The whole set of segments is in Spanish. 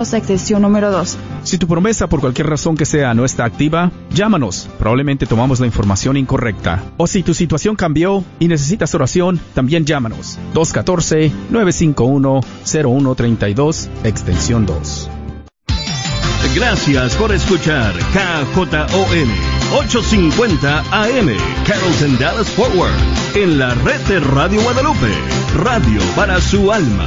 extensión número 2. Si tu promesa por cualquier razón que sea no está activa, llámanos. Probablemente tomamos la información incorrecta. O si tu situación cambió y necesitas oración, también llámanos. 214-951-0132, extensión 2. Gracias por escuchar KJON 850 AM Carrollton Dallas Forward en la red de Radio Guadalupe, radio para su alma.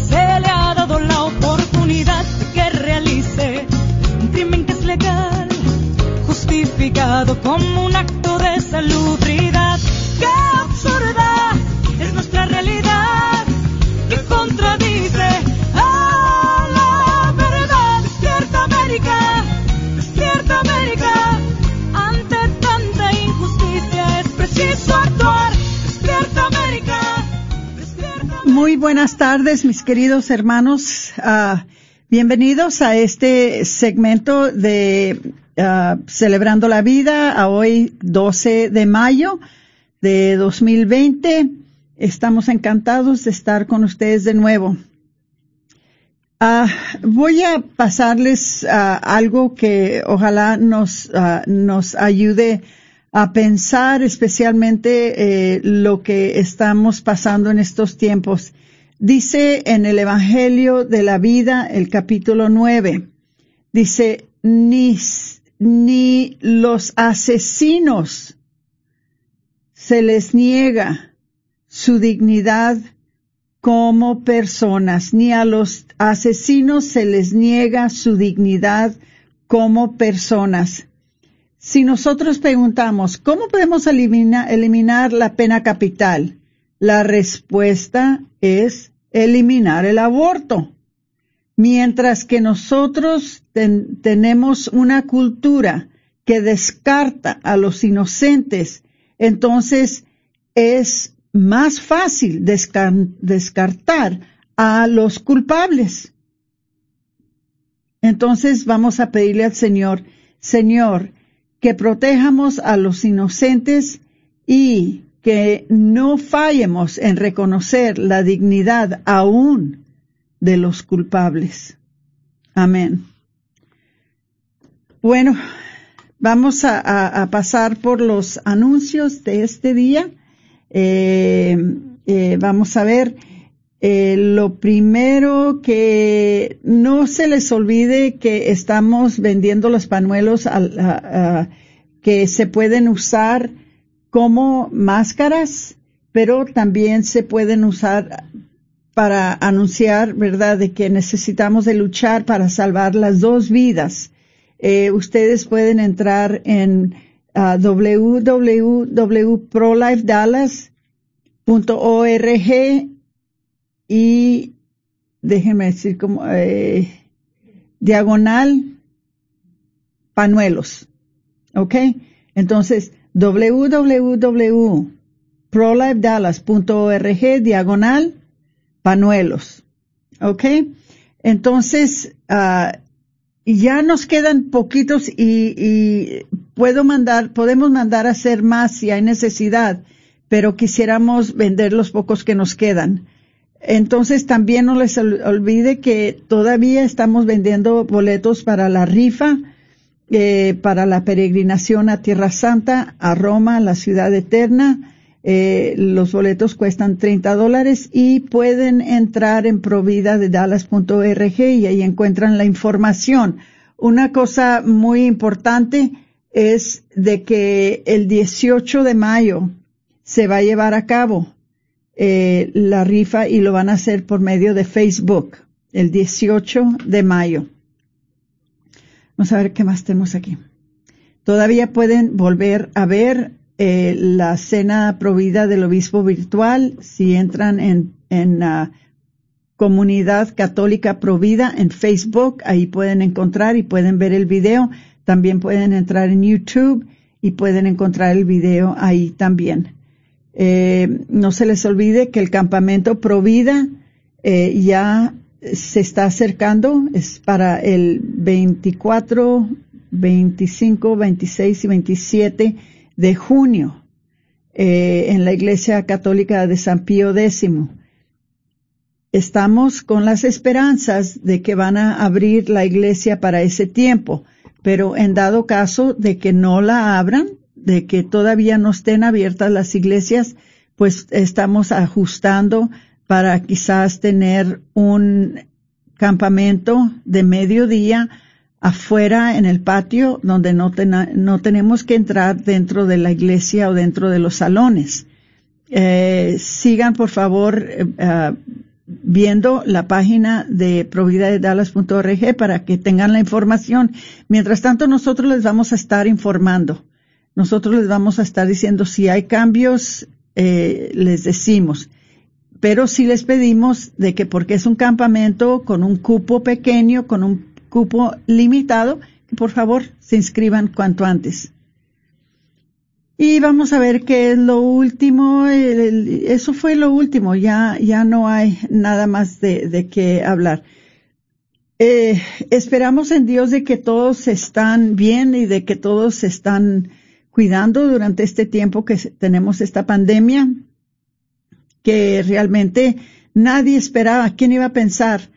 justificado como un acto de salubridad. ¡Qué absurda es nuestra realidad! que contradice a la verdad! ¡Despierta América! ¡Despierta América! Ante tanta injusticia es preciso actuar. ¡Despierta América! Muy buenas tardes, mis queridos hermanos. Ah, bienvenidos a este segmento de ah, Celebrando la Vida, a hoy 12 de mayo de 2020. Estamos encantados de estar con ustedes de nuevo. Ah, voy a pasarles algo que ojalá nos, nos ayude a pensar especialmente eh, lo que estamos pasando en estos tiempos. Dice en el Evangelio de la Vida, el capítulo 9, dice, ni, ni los asesinos se les niega su dignidad como personas, ni a los asesinos se les niega su dignidad como personas. Si nosotros preguntamos, ¿cómo podemos eliminar, la pena capital? La respuesta es eliminar el aborto. Mientras que nosotros ten, tenemos una cultura que descarta a los inocentes, entonces es más fácil descar descartar a los culpables. Entonces vamos a pedirle al Señor, Señor, que protejamos a los inocentes y que no fallemos en reconocer la dignidad aún de los culpables. Amén. Bueno, vamos a, pasar por los anuncios de este día. Eh, eh, vamos a ver, eh, lo primero que no se les olvide que estamos vendiendo los panuelos a, que se pueden usar como máscaras, pero también se pueden usar para anunciar, ¿verdad?, de que necesitamos de luchar para salvar las dos vidas. Eh, ustedes pueden entrar en uh, www.prolifedallas.org y déjenme decir como eh, diagonal panuelos. ¿Ok? Entonces, www.prolifedallas.org diagonal panuelos. ¿Ok? Entonces, uh, ya nos quedan poquitos y, y, puedo mandar, podemos mandar a hacer más si hay necesidad, pero quisiéramos vender los pocos que nos quedan. Entonces también no les olvide que todavía estamos vendiendo boletos para la rifa, eh, para la peregrinación a Tierra Santa, a Roma, la ciudad eterna. Eh, los boletos cuestan 30 dólares y pueden entrar en provida de dallas.org y ahí encuentran la información. Una cosa muy importante es de que el 18 de mayo se va a llevar a cabo eh, la rifa y lo van a hacer por medio de Facebook el 18 de mayo. Vamos a ver qué más tenemos aquí. Todavía pueden volver a ver eh, la cena provida del obispo virtual si entran en, en la comunidad católica provida en Facebook. Ahí pueden encontrar y pueden ver el video. También pueden entrar en YouTube y pueden encontrar el video ahí también. Eh, no se les olvide que el campamento Provida eh, ya se está acercando, es para el 24, 25, 26 y 27 de junio eh, en la Iglesia Católica de San Pío X. Estamos con las esperanzas de que van a abrir la iglesia para ese tiempo, pero en dado caso de que no la abran, de que todavía no estén abiertas las iglesias, pues estamos ajustando para quizás tener un campamento de mediodía afuera en el patio donde no, no tenemos que entrar dentro de la iglesia o dentro de los salones. Eh, sigan por favor eh, ah, viendo la página de providadedallas.org para que tengan la información. Mientras tanto, nosotros les vamos a estar informando. Nosotros les vamos a estar diciendo si hay cambios, eh, les decimos. Pero sí les pedimos de que porque es un campamento con un cupo pequeño, con un cupo limitado, por favor se inscriban cuanto antes. Y vamos a ver qué es lo último. eso fue lo último. Ya, ya no hay nada más de, de qué hablar. Eh, esperamos en Dios de que todos están bien y de que todos están cuidando durante este tiempo que tenemos esta pandemia, que realmente nadie esperaba. ¿Quién iba a pensar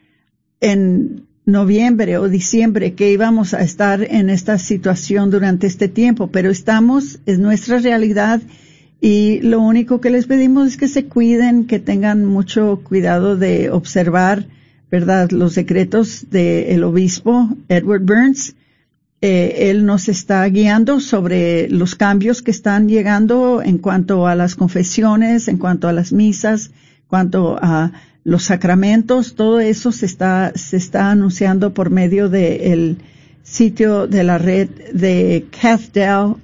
en noviembre o diciembre que íbamos a estar en esta situación durante este tiempo, pero estamos, es nuestra realidad y lo único que les pedimos es que se cuiden, que tengan mucho cuidado de observar, ¿verdad?, los secretos del obispo Edward Burns. Eh, él nos está guiando sobre los cambios que están llegando en cuanto a las confesiones, en cuanto a las misas, en cuanto a los sacramentos, todo eso se está, se está anunciando por medio del sitio de la red de cathdell.org,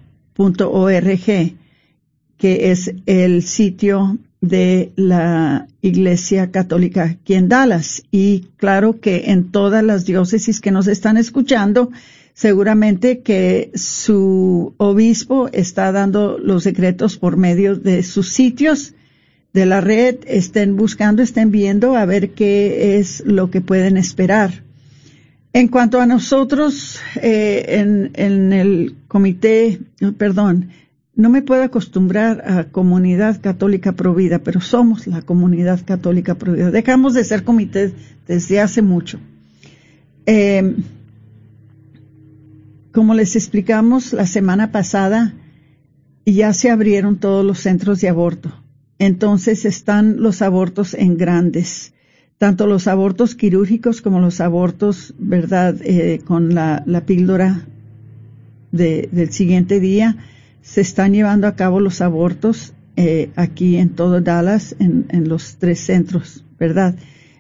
que es el sitio de la Iglesia Católica aquí en Dallas. Y claro que en todas las diócesis que nos están escuchando, seguramente que su obispo está dando los secretos por medio de sus sitios de la red estén buscando, estén viendo a ver qué es lo que pueden esperar. En cuanto a nosotros, eh, en, el comité, perdón, no me puedo acostumbrar a comunidad católica provida, pero somos la comunidad católica provida. Dejamos de ser comité desde hace mucho. Eh, como les explicamos la semana pasada, ya se abrieron todos los centros de aborto entonces están los abortos en grandes, tanto los abortos quirúrgicos como los abortos, ¿verdad?, eh, con la, píldora del siguiente día. Se están llevando a cabo los abortos eh, aquí en todo Dallas, en, en los tres centros, ¿verdad?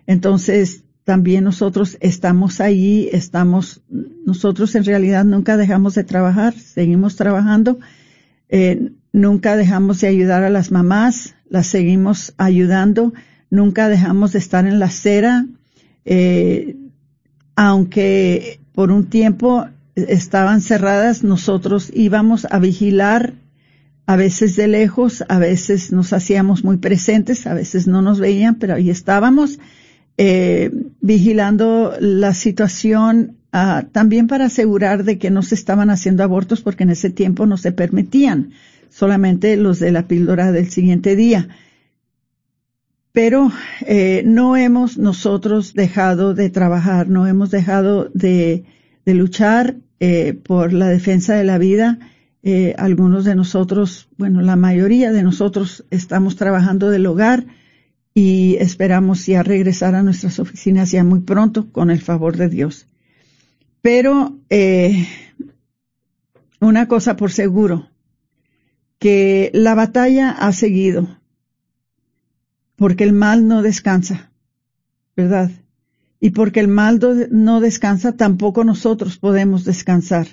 Entonces, también nosotros estamos ahí, estamos, nosotros en realidad nunca dejamos de trabajar, seguimos trabajando, eh, nunca dejamos de ayudar a las mamás, las seguimos ayudando, nunca dejamos de estar en la acera, eh, aunque por un tiempo estaban cerradas, nosotros íbamos a vigilar, a veces de lejos, a veces nos hacíamos muy presentes, a veces no nos veían, pero ahí estábamos eh, vigilando la situación ah, también para asegurar de que no se estaban haciendo abortos porque en ese tiempo no se permitían solamente los de la píldora del siguiente día. Pero eh, no hemos nosotros dejado de trabajar, no hemos dejado de, luchar eh, por la defensa de la vida Eh, algunos de nosotros, bueno, la mayoría de nosotros estamos trabajando del hogar y esperamos ya regresar a nuestras oficinas ya muy pronto con el favor de Dios. Pero eh, una cosa por seguro, que la batalla ha seguido, porque el mal no descansa, ¿verdad? Y porque el mal no descansa, tampoco nosotros podemos descansar.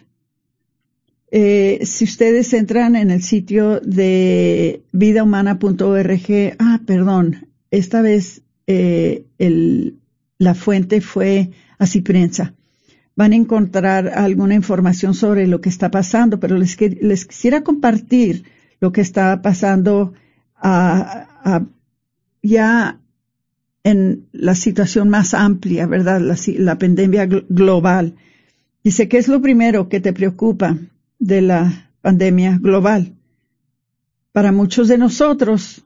Eh, si ustedes entran en el sitio de vidahumana.org, ah, perdón, esta vez eh, el, la fuente fue así prensa. Van a encontrar alguna información sobre lo que está pasando, pero les, les quisiera compartir lo que está pasando ya en la situación más amplia, ¿verdad? La, pandemia global. Dice, ¿qué es lo primero que te preocupa? de la pandemia global. Para muchos de nosotros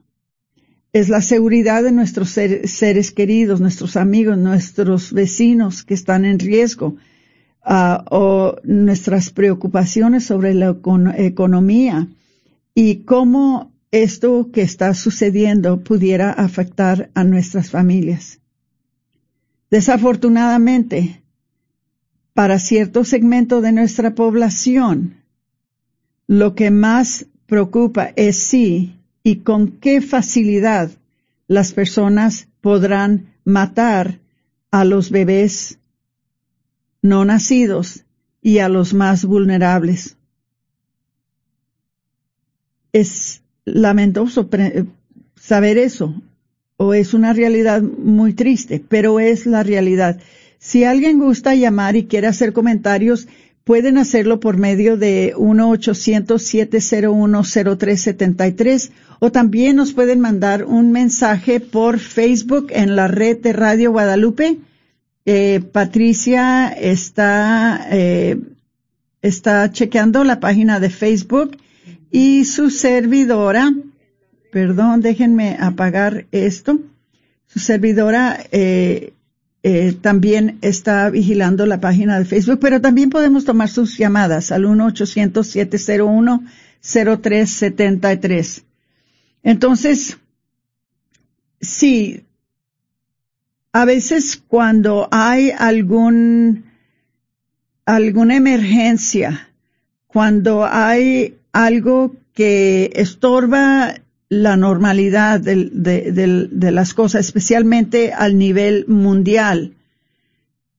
es la seguridad de nuestros seres queridos, nuestros amigos, nuestros vecinos que están en riesgo, uh, o nuestras preocupaciones sobre la economía y cómo esto que está sucediendo pudiera afectar a nuestras familias. Desafortunadamente, para cierto segmento de nuestra población, lo que más preocupa es si y con qué facilidad las personas podrán matar a los bebés no nacidos y a los más vulnerables. Es lamentoso saber eso, o es una realidad muy triste, pero es la realidad. Si alguien gusta llamar y quiere hacer comentarios, Pueden hacerlo por medio de 1-800-701-0373 o también nos pueden mandar un mensaje por Facebook en la red de Radio Guadalupe. Eh, Patricia está, eh, está chequeando la página de Facebook y su servidora, perdón, déjenme apagar esto. Su servidora eh, eh, también está vigilando la página de Facebook, pero también podemos tomar sus llamadas al 1-800-701-0373. Entonces, sí, a veces cuando hay algún, alguna emergencia, cuando hay algo que estorba la normalidad de, las cosas, especialmente al nivel mundial,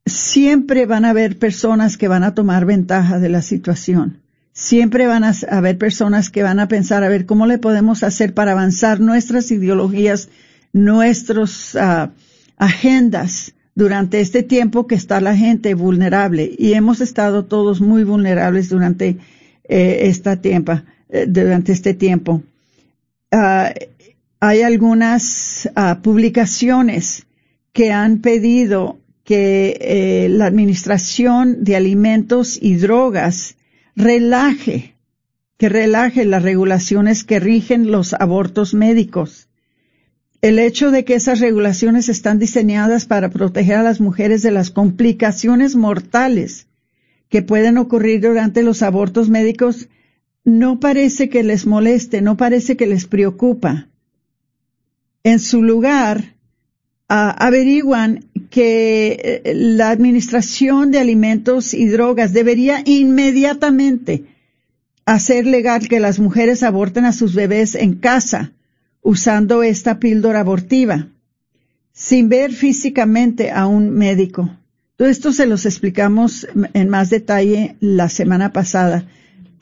siempre van a haber personas que van a tomar ventaja de la situación. Siempre van a haber personas que van a pensar a ver cómo le podemos hacer para avanzar nuestras ideologías, nuestras ah, agendas durante este tiempo que está la gente vulnerable. Y hemos estado todos muy vulnerables durante eh, esta tiempo, eh, durante este tiempo. Ah, hay algunas ah, publicaciones que han pedido que eh, la Administración de Alimentos y Drogas relaje, que relaje las regulaciones que rigen los abortos médicos. El hecho de que esas regulaciones están diseñadas para proteger a las mujeres de las complicaciones mortales que pueden ocurrir durante los abortos médicos no parece que les moleste, no parece que les preocupa. En su lugar, averiguan que eh, la Administración de Alimentos y Drogas debería inmediatamente hacer legal que las mujeres aborten a sus bebés en casa usando esta píldora abortiva, sin ver físicamente a un médico. Todo esto se los explicamos en más detalle la semana pasada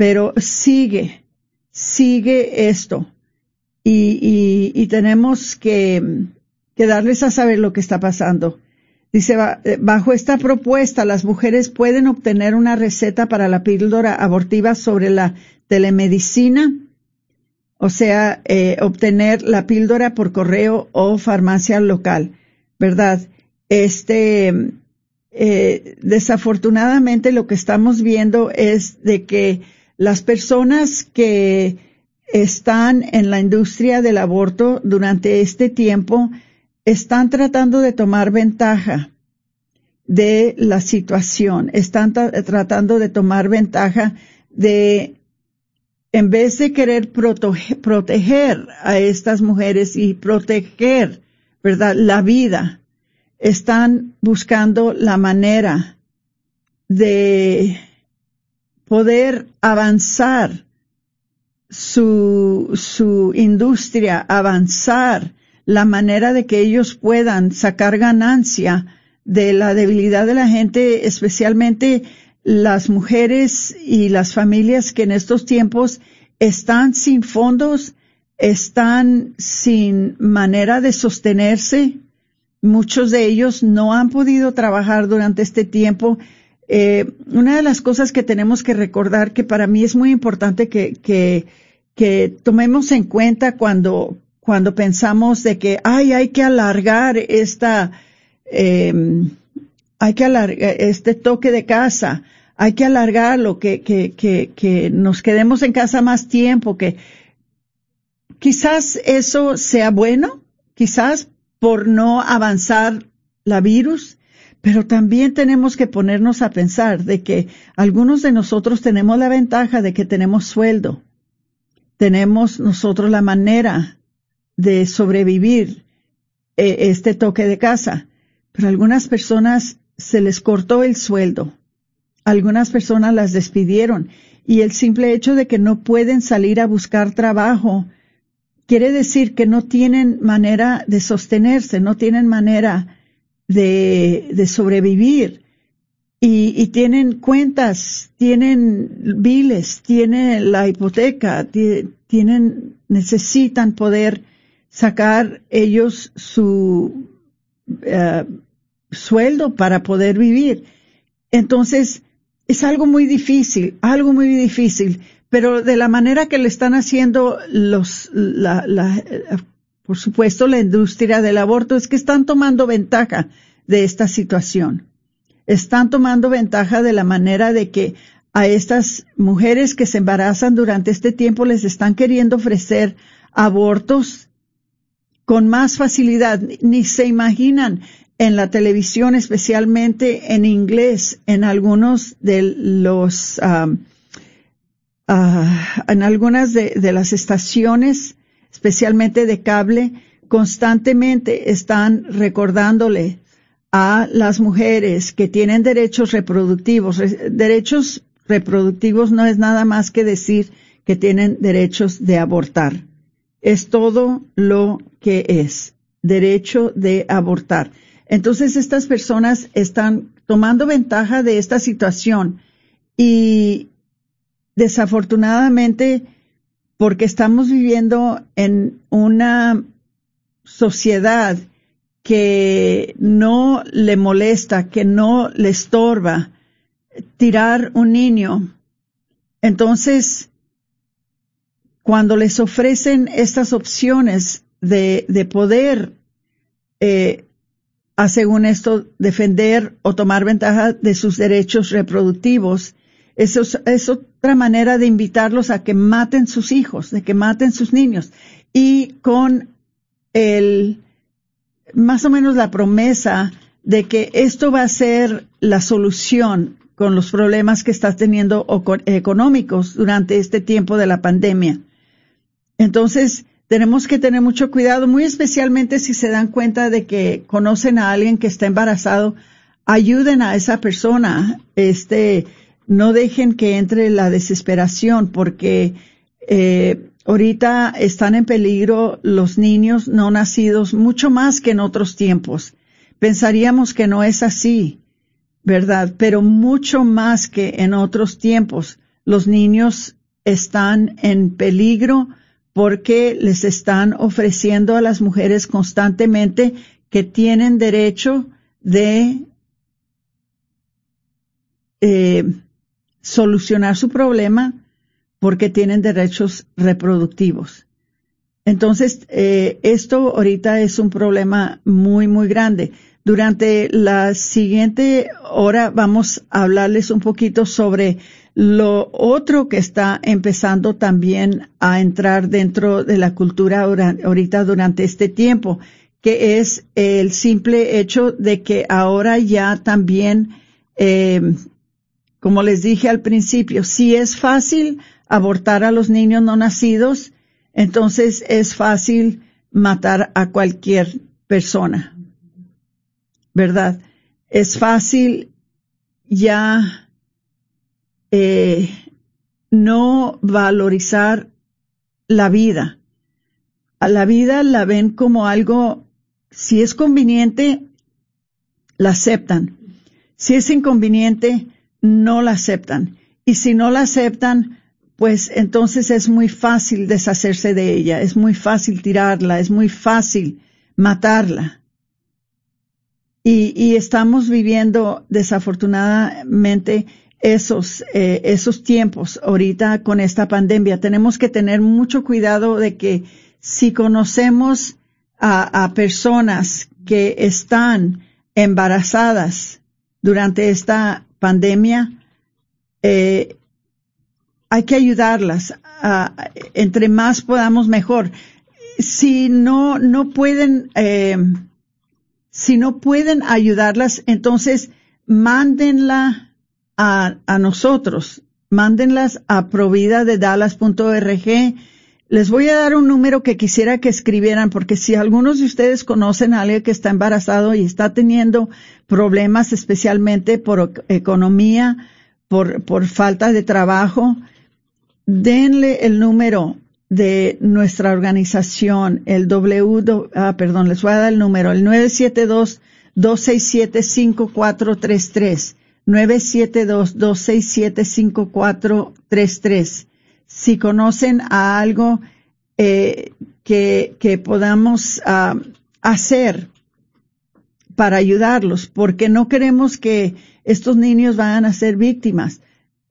pero sigue, sigue esto. Y, tenemos que, que, darles a saber lo que está pasando. Dice, eh, bajo esta propuesta, las mujeres pueden obtener una receta para la píldora abortiva sobre la telemedicina, o sea, eh, obtener la píldora por correo o farmacia local, ¿verdad? Este, eh, desafortunadamente lo que estamos viendo es de que las personas que están en la industria del aborto durante este tiempo están tratando de tomar ventaja de la situación, están tratando de tomar ventaja de en vez de querer proteger a estas mujeres y proteger, ¿verdad?, la vida, están buscando la manera de poder avanzar su, su industria, avanzar la manera de que ellos puedan sacar ganancia de la debilidad de la gente, especialmente las mujeres y las familias que en estos tiempos están sin fondos, están sin manera de sostenerse. Muchos de ellos no han podido trabajar durante este tiempo. Eh, una de las cosas que tenemos que recordar que para mí es muy importante que, que, que tomemos en cuenta cuando, cuando pensamos de que ay, hay que alargar esta, eh, hay que alargar este toque de casa, hay que alargarlo, que, que, que, que nos quedemos en casa más tiempo, que quizás eso sea bueno, quizás por no avanzar la virus, pero también tenemos que ponernos a pensar de que algunos de nosotros tenemos la ventaja de que tenemos sueldo, tenemos nosotros la manera de sobrevivir eh, este toque de casa, pero algunas personas se les cortó el sueldo. Algunas personas las despidieron y el simple hecho de que no pueden salir a buscar trabajo quiere decir que no tienen manera de sostenerse, no tienen manera de, de sobrevivir y, y, tienen cuentas, tienen biles, tienen la hipoteca, tienen, necesitan poder sacar ellos su uh, sueldo para poder vivir. Entonces, es algo muy difícil, algo muy difícil, pero de la manera que le están haciendo los, la, la, por supuesto, la industria del aborto, es que están tomando ventaja de esta situación. Están tomando ventaja de la manera de que a estas mujeres que se embarazan durante este tiempo les están queriendo ofrecer abortos con más facilidad. Ni se imaginan en la televisión, especialmente en inglés, en algunos de los, uh, en algunas de las estaciones, especialmente de cable, constantemente están recordándole a las mujeres que tienen derechos reproductivos. Derechos reproductivos no es nada más que decir que tienen derechos de abortar. Es todo lo que es derecho de abortar. Entonces estas personas están tomando ventaja de esta situación y desafortunadamente porque estamos viviendo en una sociedad que no le molesta, que no le estorba tirar un niño. Entonces, cuando les ofrecen estas opciones de, de poder eh, a, según esto, defender o tomar ventaja de sus derechos reproductivos. Eso es, otra manera de invitarlos a que maten sus hijos, de que maten sus niños. Y con el, más o menos la promesa de que esto va a ser la solución con los problemas que estás teniendo económicos durante este tiempo de la pandemia. Entonces, tenemos que tener mucho cuidado, muy especialmente si se dan cuenta de que conocen a alguien que está embarazado, ayuden a esa persona, este, no dejen que entre la desesperación, porque eh, ahorita están en peligro los niños no nacidos mucho más que en otros tiempos. Pensaríamos que no es así, ¿verdad? Pero mucho más que en otros tiempos. Los niños están en peligro porque les están ofreciendo a las mujeres constantemente que tienen derecho de eh, solucionar su problema porque tienen derechos reproductivos. Entonces, eh, esto ahorita es un problema muy, muy grande. Durante la siguiente hora vamos a hablarles un poquito sobre lo otro que está empezando también a entrar dentro de la cultura ahorita durante este tiempo, que es el simple hecho de que ahora ya también, eh, como les dije al principio, si es fácil abortar a los niños no nacidos, entonces es fácil matar a cualquier persona. ¿Verdad? Es fácil ya eh, no valorizar la vida. A la vida la ven como algo, si es conveniente, la aceptan. Si es inconveniente, no la aceptan. Y si no la aceptan, pues entonces es muy fácil deshacerse de ella, es muy fácil tirarla, es muy fácil matarla. Y, estamos viviendo desafortunadamente esos, eh, esos tiempos ahorita con esta pandemia. Tenemos que tener mucho cuidado de que si conocemos a, personas que están embarazadas durante esta pandemia, eh, hay que ayudarlas. entre más podamos mejor. Si no, no pueden, eh, si no pueden ayudarlas, entonces mándenla a, a nosotros. Mándenlas a provida de dallas.org. Les voy a dar un número que quisiera que escribieran, porque si algunos de ustedes conocen a alguien que está embarazado y está teniendo problemas, especialmente por economía, por, por falta de trabajo, denle el número de nuestra organización, el W, ah, perdón, les voy a dar el número, el 972-267-5433. 972-267-5433. Si conocen a algo eh, que, que podamos ah, hacer para ayudarlos, porque no queremos que estos niños vayan a ser víctimas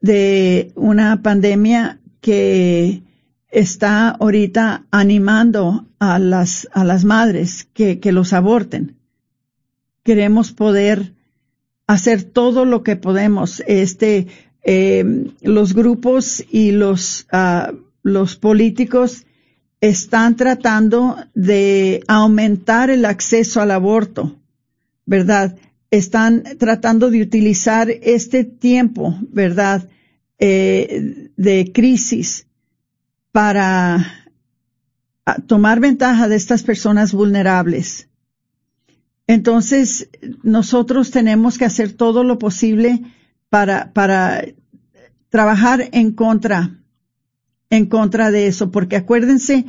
de una pandemia que está ahorita animando a las, a las madres que, que los aborten. Queremos poder hacer todo lo que podemos. Este, eh, los grupos y los, uh, los políticos están tratando de aumentar el acceso al aborto, ¿verdad? Están tratando de utilizar este tiempo, ¿verdad? Eh, de crisis para ah, tomar ventaja de estas personas vulnerables. Entonces, nosotros tenemos que hacer todo lo posible para, para trabajar en contra, en contra de eso, porque acuérdense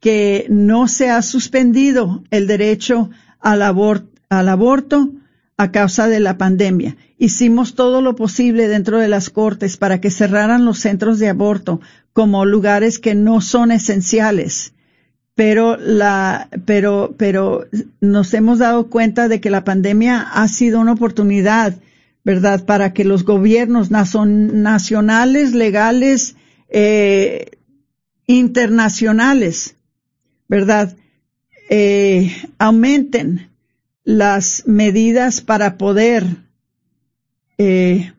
que no se ha suspendido el derecho al, al aborto a causa de la pandemia. Hicimos todo lo posible dentro de las cortes para que cerraran los centros de aborto como lugares que no son esenciales. Pero la, pero, pero nos hemos dado cuenta de que la pandemia ha sido una oportunidad, ¿verdad? Para que los gobiernos nacionales, legales, eh, internacionales, ¿verdad? Eh, aumenten las medidas para poder eh,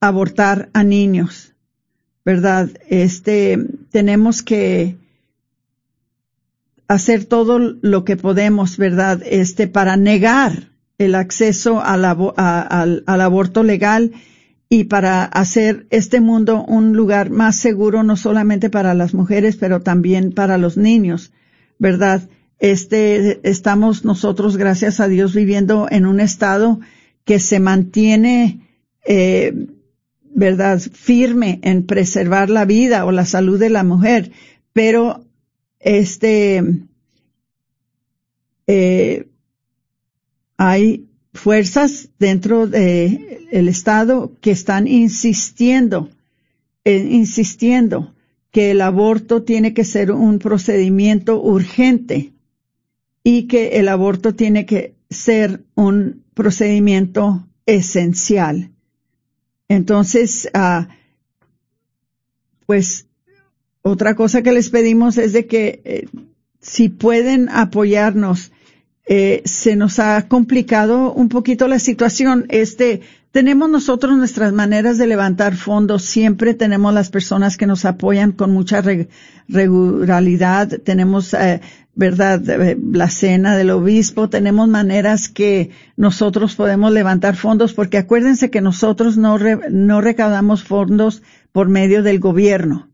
abortar a niños, ¿verdad? Este, tenemos que hacer todo lo que podemos, ¿verdad? Este, para negar el acceso al, al aborto legal y para hacer este mundo un lugar más seguro, no solamente para las mujeres, pero también para los niños, ¿verdad? este, estamos nosotros, gracias a Dios, viviendo en un estado que se mantiene, eh, verdad, firme en preservar la vida o la salud de la mujer, pero este, eh, hay fuerzas dentro del el estado que están insistiendo, eh, insistiendo que el aborto tiene que ser un procedimiento urgente y que el aborto tiene que ser un procedimiento esencial. Entonces, ah, pues otra cosa que les pedimos es de que eh, si pueden apoyarnos, eh, se nos ha complicado un poquito la situación. Este, tenemos nosotros nuestras maneras de levantar fondos. Siempre tenemos las personas que nos apoyan con mucha regularidad. Tenemos eh, ¿verdad? Eh, la cena del obispo, tenemos maneras que nosotros podemos levantar fondos, porque acuérdense que nosotros no, no recaudamos fondos por medio del gobierno.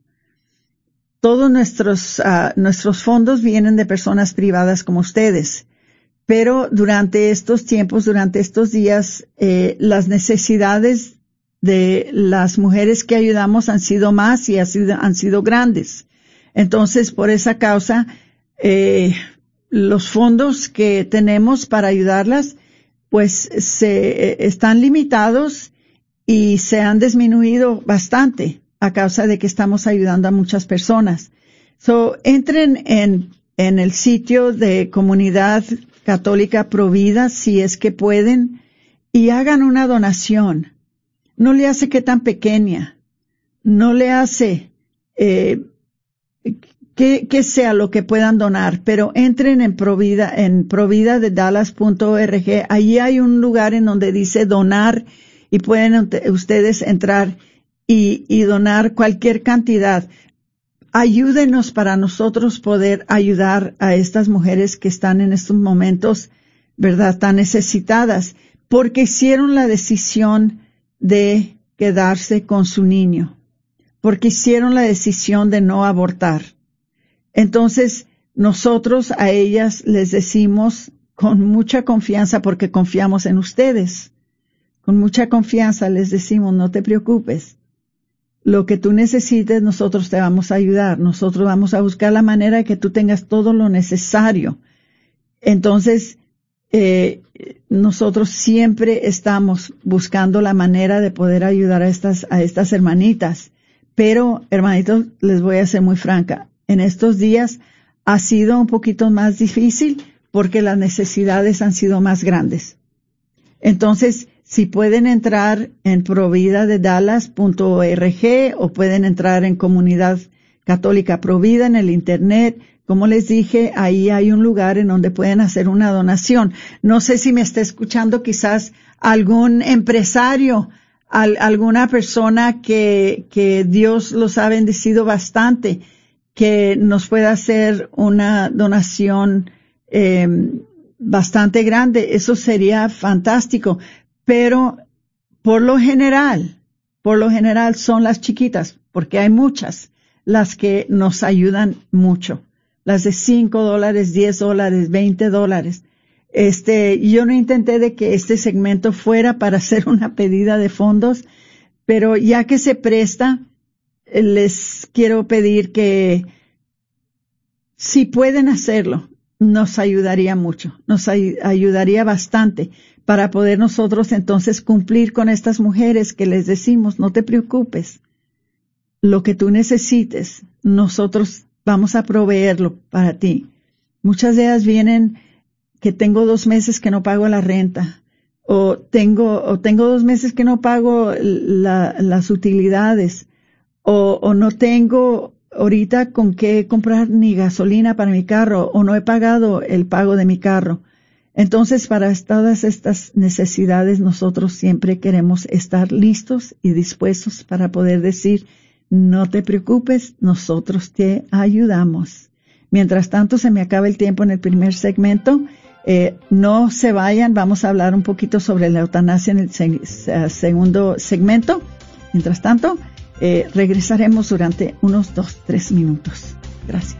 Todos nuestros, ah, nuestros fondos vienen de personas privadas como ustedes. Pero durante estos tiempos, durante estos días, eh, las necesidades de las mujeres que ayudamos han sido más y han sido, han sido grandes. Entonces, por esa causa, eh, los fondos que tenemos para ayudarlas, pues se eh, están limitados y se han disminuido bastante a causa de que estamos ayudando a muchas personas. So, entren en, en el sitio de comunidad católica Provida si es que pueden y hagan una donación. No le hace que tan pequeña. No le hace eh, que, que, sea lo que puedan donar, pero entren en Provida, en provida de Dallas.org. Allí hay un lugar en donde dice donar y pueden ustedes entrar y, y donar cualquier cantidad. Ayúdenos para nosotros poder ayudar a estas mujeres que están en estos momentos, ¿verdad?, tan necesitadas, porque hicieron la decisión de quedarse con su niño, porque hicieron la decisión de no abortar. Entonces, nosotros a ellas les decimos con mucha confianza, porque confiamos en ustedes, con mucha confianza les decimos, no te preocupes, lo que tú necesites, nosotros te vamos a ayudar. Nosotros vamos a buscar la manera de que tú tengas todo lo necesario. Entonces, eh, nosotros siempre estamos buscando la manera de poder ayudar a estas, a estas hermanitas. Pero, hermanitos, les voy a ser muy franca. En estos días ha sido un poquito más difícil porque las necesidades han sido más grandes. Entonces, si pueden entrar en providadedallas.org o pueden entrar en Comunidad Católica Provida en el Internet, como les dije, ahí hay un lugar en donde pueden hacer una donación. No sé si me está escuchando quizás algún empresario, alguna persona que, Dios los ha bendecido bastante, que nos pueda hacer una donación eh, bastante grande. Eso sería fantástico pero por lo general, por lo general son las chiquitas, porque hay muchas, las que nos ayudan mucho. Las de 5 dólares, 10 dólares, 20 dólares. Este, yo no intenté de que este segmento fuera para hacer una pedida de fondos, pero ya que se presta, les quiero pedir que si pueden hacerlo, nos ayudaría mucho, nos ayudaría bastante para poder nosotros entonces cumplir con estas mujeres que les decimos, no te preocupes, lo que tú necesites, nosotros vamos a proveerlo para ti. Muchas de ellas vienen que tengo dos meses que no pago la renta, o tengo, o tengo dos meses que no pago las utilidades, o, o no tengo ahorita con qué comprar ni gasolina para mi carro, o no he pagado el pago de mi carro. Entonces, para todas estas necesidades, nosotros siempre queremos estar listos y dispuestos para poder decir, no te preocupes, nosotros te ayudamos. Mientras tanto, se me acaba el tiempo en el primer segmento. Eh, no se vayan, vamos a hablar un poquito sobre la eutanasia en el segundo segmento. Mientras tanto, eh, regresaremos durante unos dos, tres minutos. Gracias.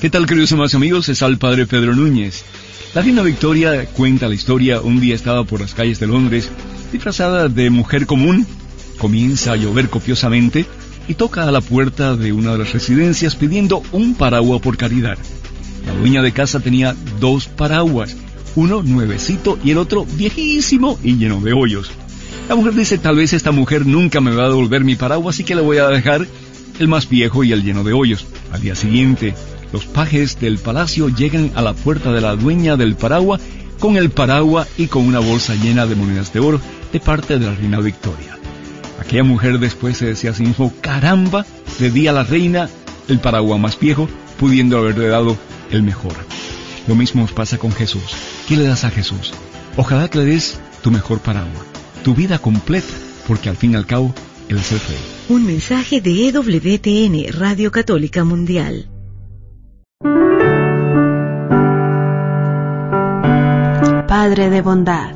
¿Qué tal, queridos amados amigos? Es al Padre Pedro Núñez. La reina Victoria cuenta la historia. Un día estaba por las calles de Londres, disfrazada de mujer común. Comienza a llover copiosamente y toca a la puerta de una de las residencias pidiendo un paraguas por caridad. La dueña de casa tenía dos paraguas, uno nuevecito y el otro viejísimo y lleno de hoyos. La mujer dice, tal vez esta mujer nunca me va a devolver mi paraguas, así que le voy a dejar el más viejo y el lleno de hoyos. Al día siguiente, los pajes del palacio llegan a la puerta de la dueña del paraguas con el paraguas y con una bolsa llena de monedas de oro de parte de la reina Victoria. Aquella mujer después se decía a sí mismo, caramba, le di a la reina el paraguas más viejo, pudiendo haberle dado el mejor. Lo mismo pasa con Jesús. ¿Qué le das a Jesús? Ojalá le des tu mejor paraguas, tu vida completa, porque al fin y al cabo, Él es el rey. Un mensaje de EWTN, Radio Católica Mundial. Padre de bondad,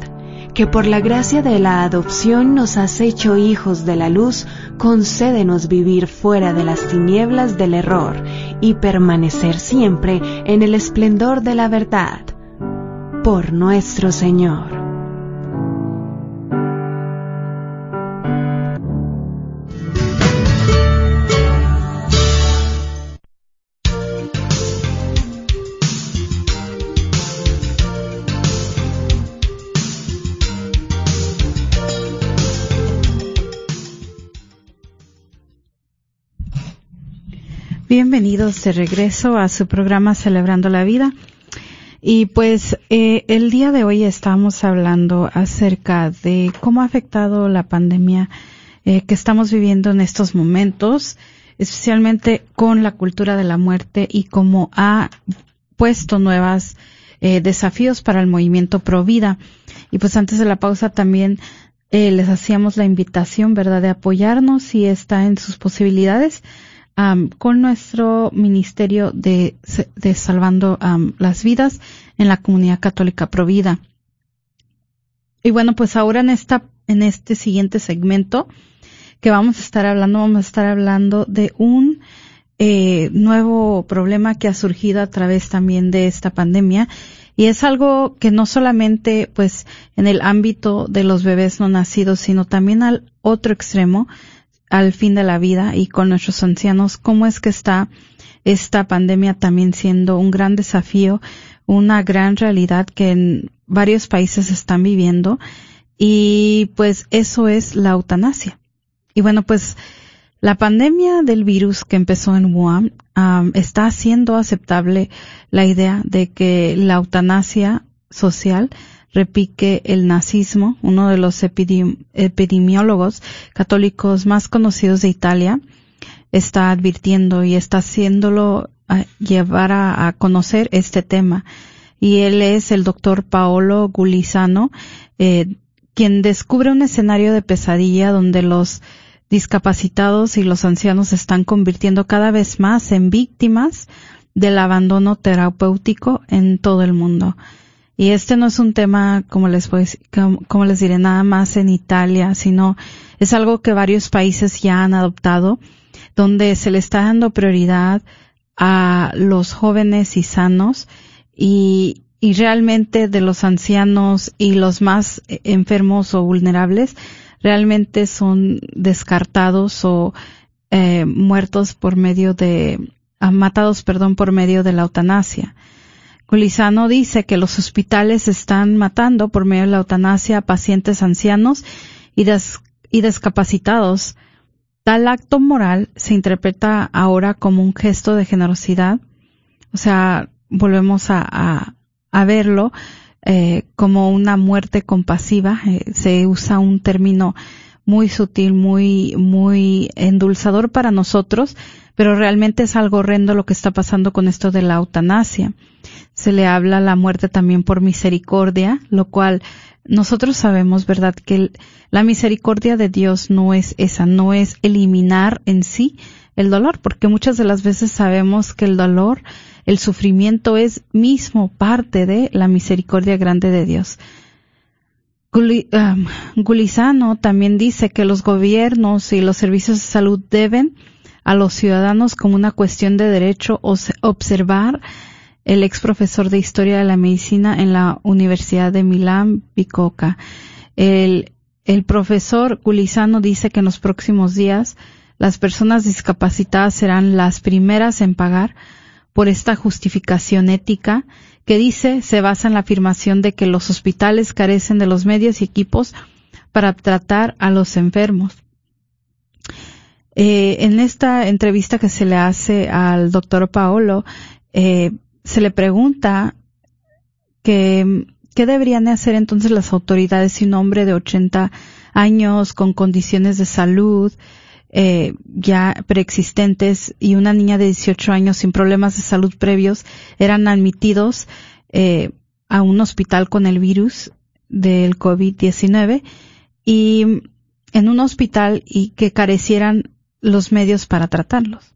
que por la gracia de la adopción nos has hecho hijos de la luz, concédenos vivir fuera de las tinieblas del error y permanecer siempre en el esplendor de la verdad. Por nuestro Señor. Bienvenidos de regreso a su programa Celebrando la Vida. Y pues eh, el día de hoy estamos hablando acerca de cómo ha afectado la pandemia eh, que estamos viviendo en estos momentos, especialmente con la cultura de la muerte y cómo ha puesto nuevos eh, desafíos para el movimiento pro vida. Y pues antes de la pausa también les hacíamos la invitación, ¿verdad?, de apoyarnos si está en sus posibilidades con nuestro ministerio de, de Salvando las Vidas en la comunidad católica Provida. Y bueno, pues ahora en esta, en este siguiente segmento que vamos a estar hablando, vamos a estar hablando de un eh, nuevo problema que ha surgido a través también de esta pandemia y es algo que no solamente pues en el ámbito de los bebés no nacidos, sino también al otro extremo al fin de la vida y con nuestros ancianos, cómo es que está esta pandemia también siendo un gran desafío, una gran realidad que en varios países están viviendo y pues eso es la eutanasia. Y bueno, pues la pandemia del virus que empezó en Wuhan está haciendo aceptable la idea de que la eutanasia social repique el nazismo, uno de los epidemiólogos católicos más conocidos de Italia, está advirtiendo y está haciéndolo a llevar a, conocer este tema. Y él es el doctor Paolo Gulizano, eh, quien descubre un escenario de pesadilla donde los discapacitados y los ancianos se están convirtiendo cada vez más en víctimas del abandono terapéutico en todo el mundo. Y este no es un tema, como les, como, les diré, nada más en Italia, sino es algo que varios países ya han adoptado, donde se le está dando prioridad a los jóvenes y sanos y, y realmente de los ancianos y los más enfermos o vulnerables realmente son descartados o eh, muertos por medio de, ah, matados, perdón, por medio de la eutanasia. Culizano dice que los hospitales están matando por medio de la eutanasia a pacientes ancianos y, y discapacitados. Tal acto moral se interpreta ahora como un gesto de generosidad. O sea, volvemos a, a, verlo eh, como una muerte compasiva. Eh, se usa un término muy sutil, muy, muy endulzador para nosotros, pero realmente es algo horrendo lo que está pasando con esto de la eutanasia se le habla la muerte también por misericordia, lo cual nosotros sabemos, ¿verdad?, que la misericordia de Dios no es esa, no es eliminar en sí el dolor, porque muchas de las veces sabemos que el dolor el sufrimiento es mismo parte de la misericordia grande de Dios. Um, Gulizano también dice que los gobiernos y los servicios de salud deben a los ciudadanos como una cuestión de derecho observar el ex profesor de historia de la medicina en la Universidad de Milán, Bicocca. El, el profesor Gulizano dice que en los próximos días las personas discapacitadas serán las primeras en pagar por esta justificación ética que dice se basa en la afirmación de que los hospitales carecen de los medios y equipos para tratar a los enfermos. Eh, en esta entrevista que se le hace al doctor Paolo, eh, se le pregunta que, qué deberían hacer entonces las autoridades si un hombre de 80 años con condiciones de salud eh, ya preexistentes y una niña de 18 años sin problemas de salud previos eran admitidos eh, a un hospital con el virus del COVID-19 y en un hospital y que carecieran los medios para tratarlos.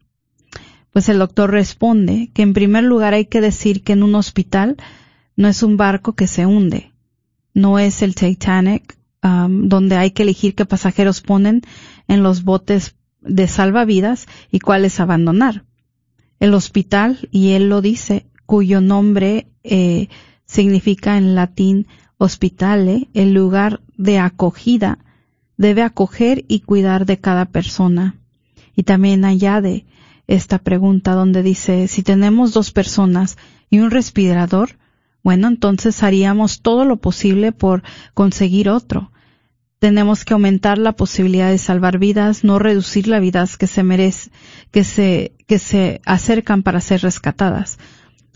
Pues el doctor responde que en primer lugar hay que decir que en un hospital no es un barco que se hunde, no es el Titanic, um, donde hay que elegir qué pasajeros ponen en los botes de salvavidas y cuáles abandonar. El hospital, y él lo dice, cuyo nombre eh, significa en latín hospitale, el lugar de acogida, debe acoger y cuidar de cada persona. Y también añade esta pregunta donde dice, si tenemos dos personas y un respirador, bueno, entonces haríamos todo lo posible por conseguir otro. Tenemos que aumentar la posibilidad de salvar vidas, no reducir las vidas que se merecen, que se, que se acercan para ser rescatadas.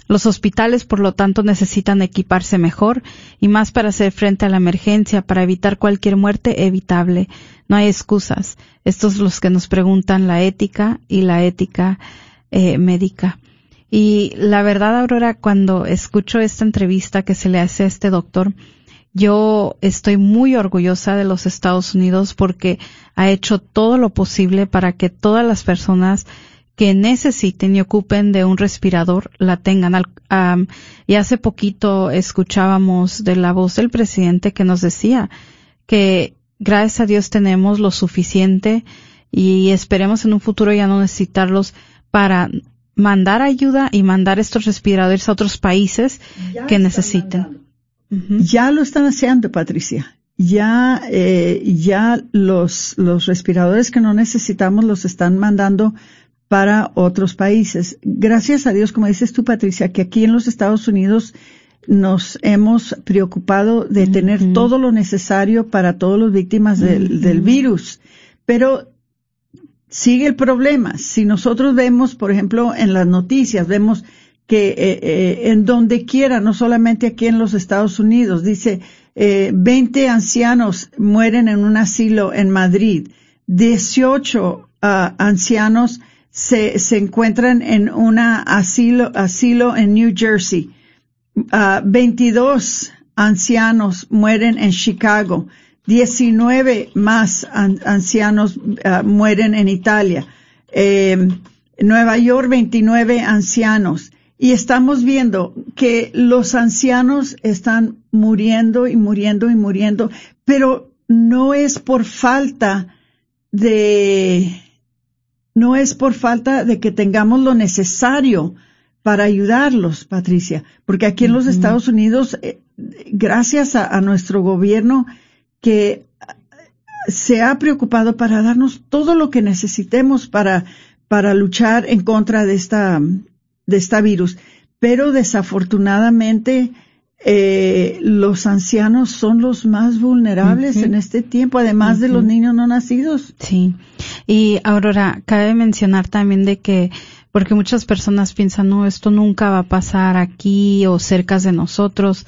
Los hospitales, por lo tanto, necesitan equiparse mejor y más para hacer frente a la emergencia, para evitar cualquier muerte evitable. No hay excusas. Estos son los que nos preguntan la ética y la ética eh, médica. Y la verdad, Aurora, cuando escucho esta entrevista que se le hace a este doctor, yo estoy muy orgullosa de los Estados Unidos porque ha hecho todo lo posible para que todas las personas que necesiten y ocupen de un respirador la tengan. y hace poquito escuchábamos de la voz del presidente que nos decía que gracias a Dios tenemos lo suficiente y esperemos en un futuro ya no necesitarlos para mandar ayuda y mandar estos respiradores a otros países que necesiten. Ya lo están haciendo, Patricia. Ya, eh, ya los, los respiradores que no necesitamos los están mandando para otros países. Gracias a Dios, como dices tú, Patricia, que aquí en los Estados Unidos nos hemos preocupado de tener todo lo necesario para todas las víctimas del, del virus. Pero sigue el problema. Si nosotros vemos, por ejemplo, en las noticias, vemos que eh, eh, en donde quiera, no solamente aquí en los Estados Unidos, dice, eh, 20 ancianos mueren en un asilo en Madrid, 18 ah, ancianos se, se encuentran en un asilo, asilo en New Jersey, 22 ah, ancianos mueren en Chicago, 19 más ancianos ah, mueren en Italia. Eh, Nueva York, 29 ancianos. Y estamos viendo que los ancianos están muriendo y muriendo y muriendo, pero no es por falta de, no es por falta de que tengamos lo necesario para ayudarlos, Patricia, porque aquí en los Estados Unidos, eh, gracias a, nuestro gobierno, que se ha preocupado para darnos todo lo que necesitemos para, para luchar en contra de esta, de esta virus. Pero desafortunadamente, eh, los ancianos son los más vulnerables en este tiempo, además de los niños no nacidos. Sí. Y Aurora, cabe mencionar también de que, porque muchas personas piensan, no, esto nunca va a pasar aquí o cerca de nosotros.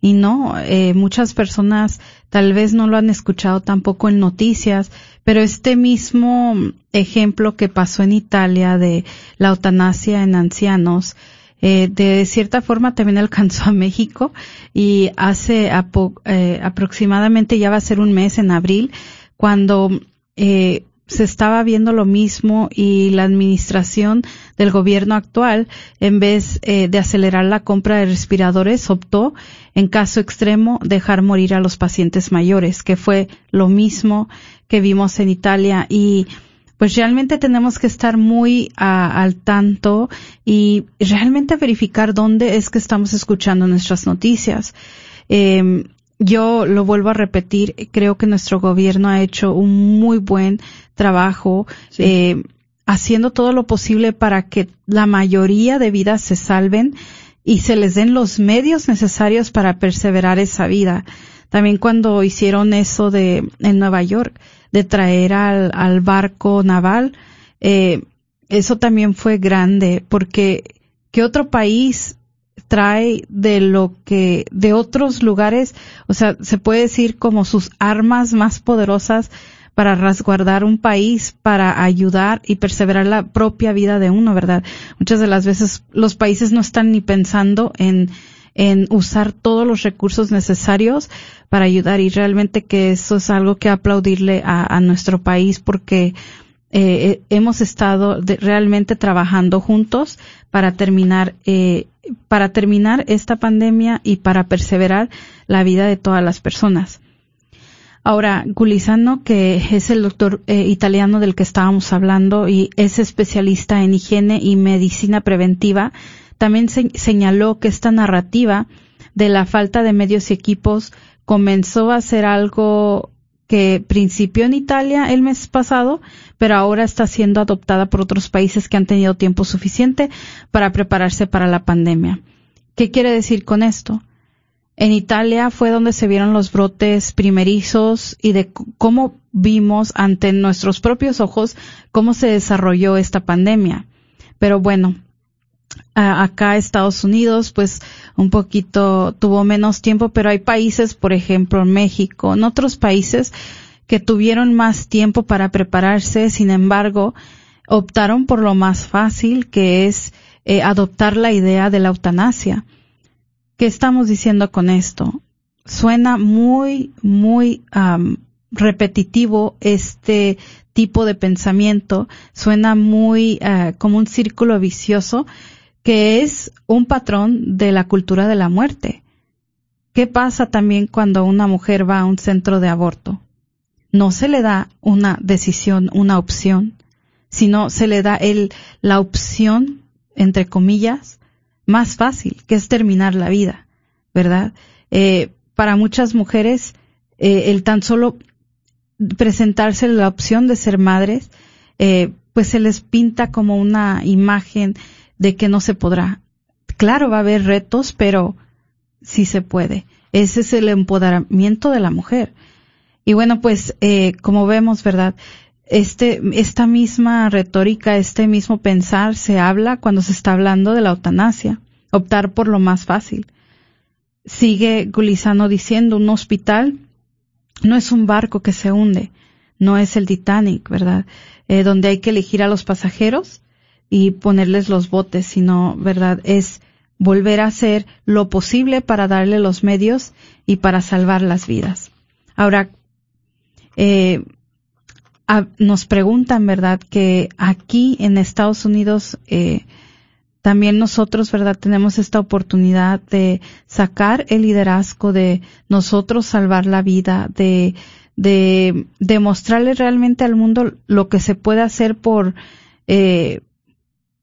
Y no, eh, muchas personas tal vez no lo han escuchado tampoco en noticias, pero este mismo ejemplo que pasó en Italia de la eutanasia en ancianos, eh, de cierta forma también alcanzó a México y hace eh, aproximadamente ya va a ser un mes en abril cuando eh, se estaba viendo lo mismo y la administración del gobierno actual, en vez eh, de acelerar la compra de respiradores, optó, en caso extremo, dejar morir a los pacientes mayores, que fue lo mismo que vimos en Italia. Y pues realmente tenemos que estar muy al tanto y realmente verificar dónde es que estamos escuchando nuestras noticias. Eh, yo lo vuelvo a repetir, creo que nuestro gobierno ha hecho un muy buen trabajo eh, haciendo todo lo posible para que la mayoría de vidas se salven y se les den los medios necesarios para perseverar esa vida. También cuando hicieron eso de en Nueva York, de traer al, al barco naval, eh, eso también fue grande porque ¿qué otro país trae de lo que de otros lugares, o sea, se puede decir como sus armas más poderosas para resguardar un país, para ayudar y perseverar la propia vida de uno, ¿verdad? Muchas de las veces los países no están ni pensando en, en usar todos los recursos necesarios para ayudar y realmente que eso es algo que aplaudirle a, nuestro país porque eh, eh, hemos estado realmente trabajando juntos para terminar eh, para terminar esta pandemia y para perseverar la vida de todas las personas. Ahora, Gulizano, que es el doctor italiano del que estábamos hablando y es especialista en higiene y medicina preventiva, también señaló que esta narrativa de la falta de medios y equipos comenzó a ser algo que principió en Italia el mes pasado, pero ahora está siendo adoptada por otros países que han tenido tiempo suficiente para prepararse para la pandemia. ¿Qué quiere decir con esto? En Italia fue donde se vieron los brotes primerizos y de cómo vimos ante nuestros propios ojos cómo se desarrolló esta pandemia. Pero bueno, acá Estados Unidos pues un poquito tuvo menos tiempo, pero hay países, por ejemplo México, en otros países que tuvieron más tiempo para prepararse, sin embargo, optaron por lo más fácil, que es eh, adoptar la idea de la eutanasia. ¿Qué estamos diciendo con esto? Suena muy, muy repetitivo este tipo de pensamiento, suena muy uh, como un círculo vicioso, que es un patrón de la cultura de la muerte. ¿Qué pasa también cuando una mujer va a un centro de aborto? No se le da una decisión, una opción, sino se le da el, la opción, entre comillas, más fácil, que es terminar la vida, ¿verdad? Eh, para muchas mujeres, eh, el tan solo presentarse la opción de ser madres, eh, pues se les pinta como una imagen de que no se podrá. Claro, va a haber retos, pero sí se puede. Ese es el empoderamiento de la mujer. Y bueno, pues eh, como vemos, ¿verdad? Este, esta misma retórica, este mismo pensar se habla cuando se está hablando de la eutanasia, optar por lo más fácil. Sigue Gulizano diciendo, un hospital no es un barco que se hunde, no es el Titanic, ¿verdad? Eh, donde hay que elegir a los pasajeros y ponerles los botes, sino, ¿verdad? Es volver a hacer lo posible para darle los medios y para salvar las vidas. Ahora, eh, nos preguntan, ¿verdad? Que aquí en Estados Unidos, eh, también nosotros, ¿verdad? Tenemos esta oportunidad de sacar el liderazgo, de nosotros salvar la vida, de, de demostrarle realmente al mundo lo que se puede hacer por, eh,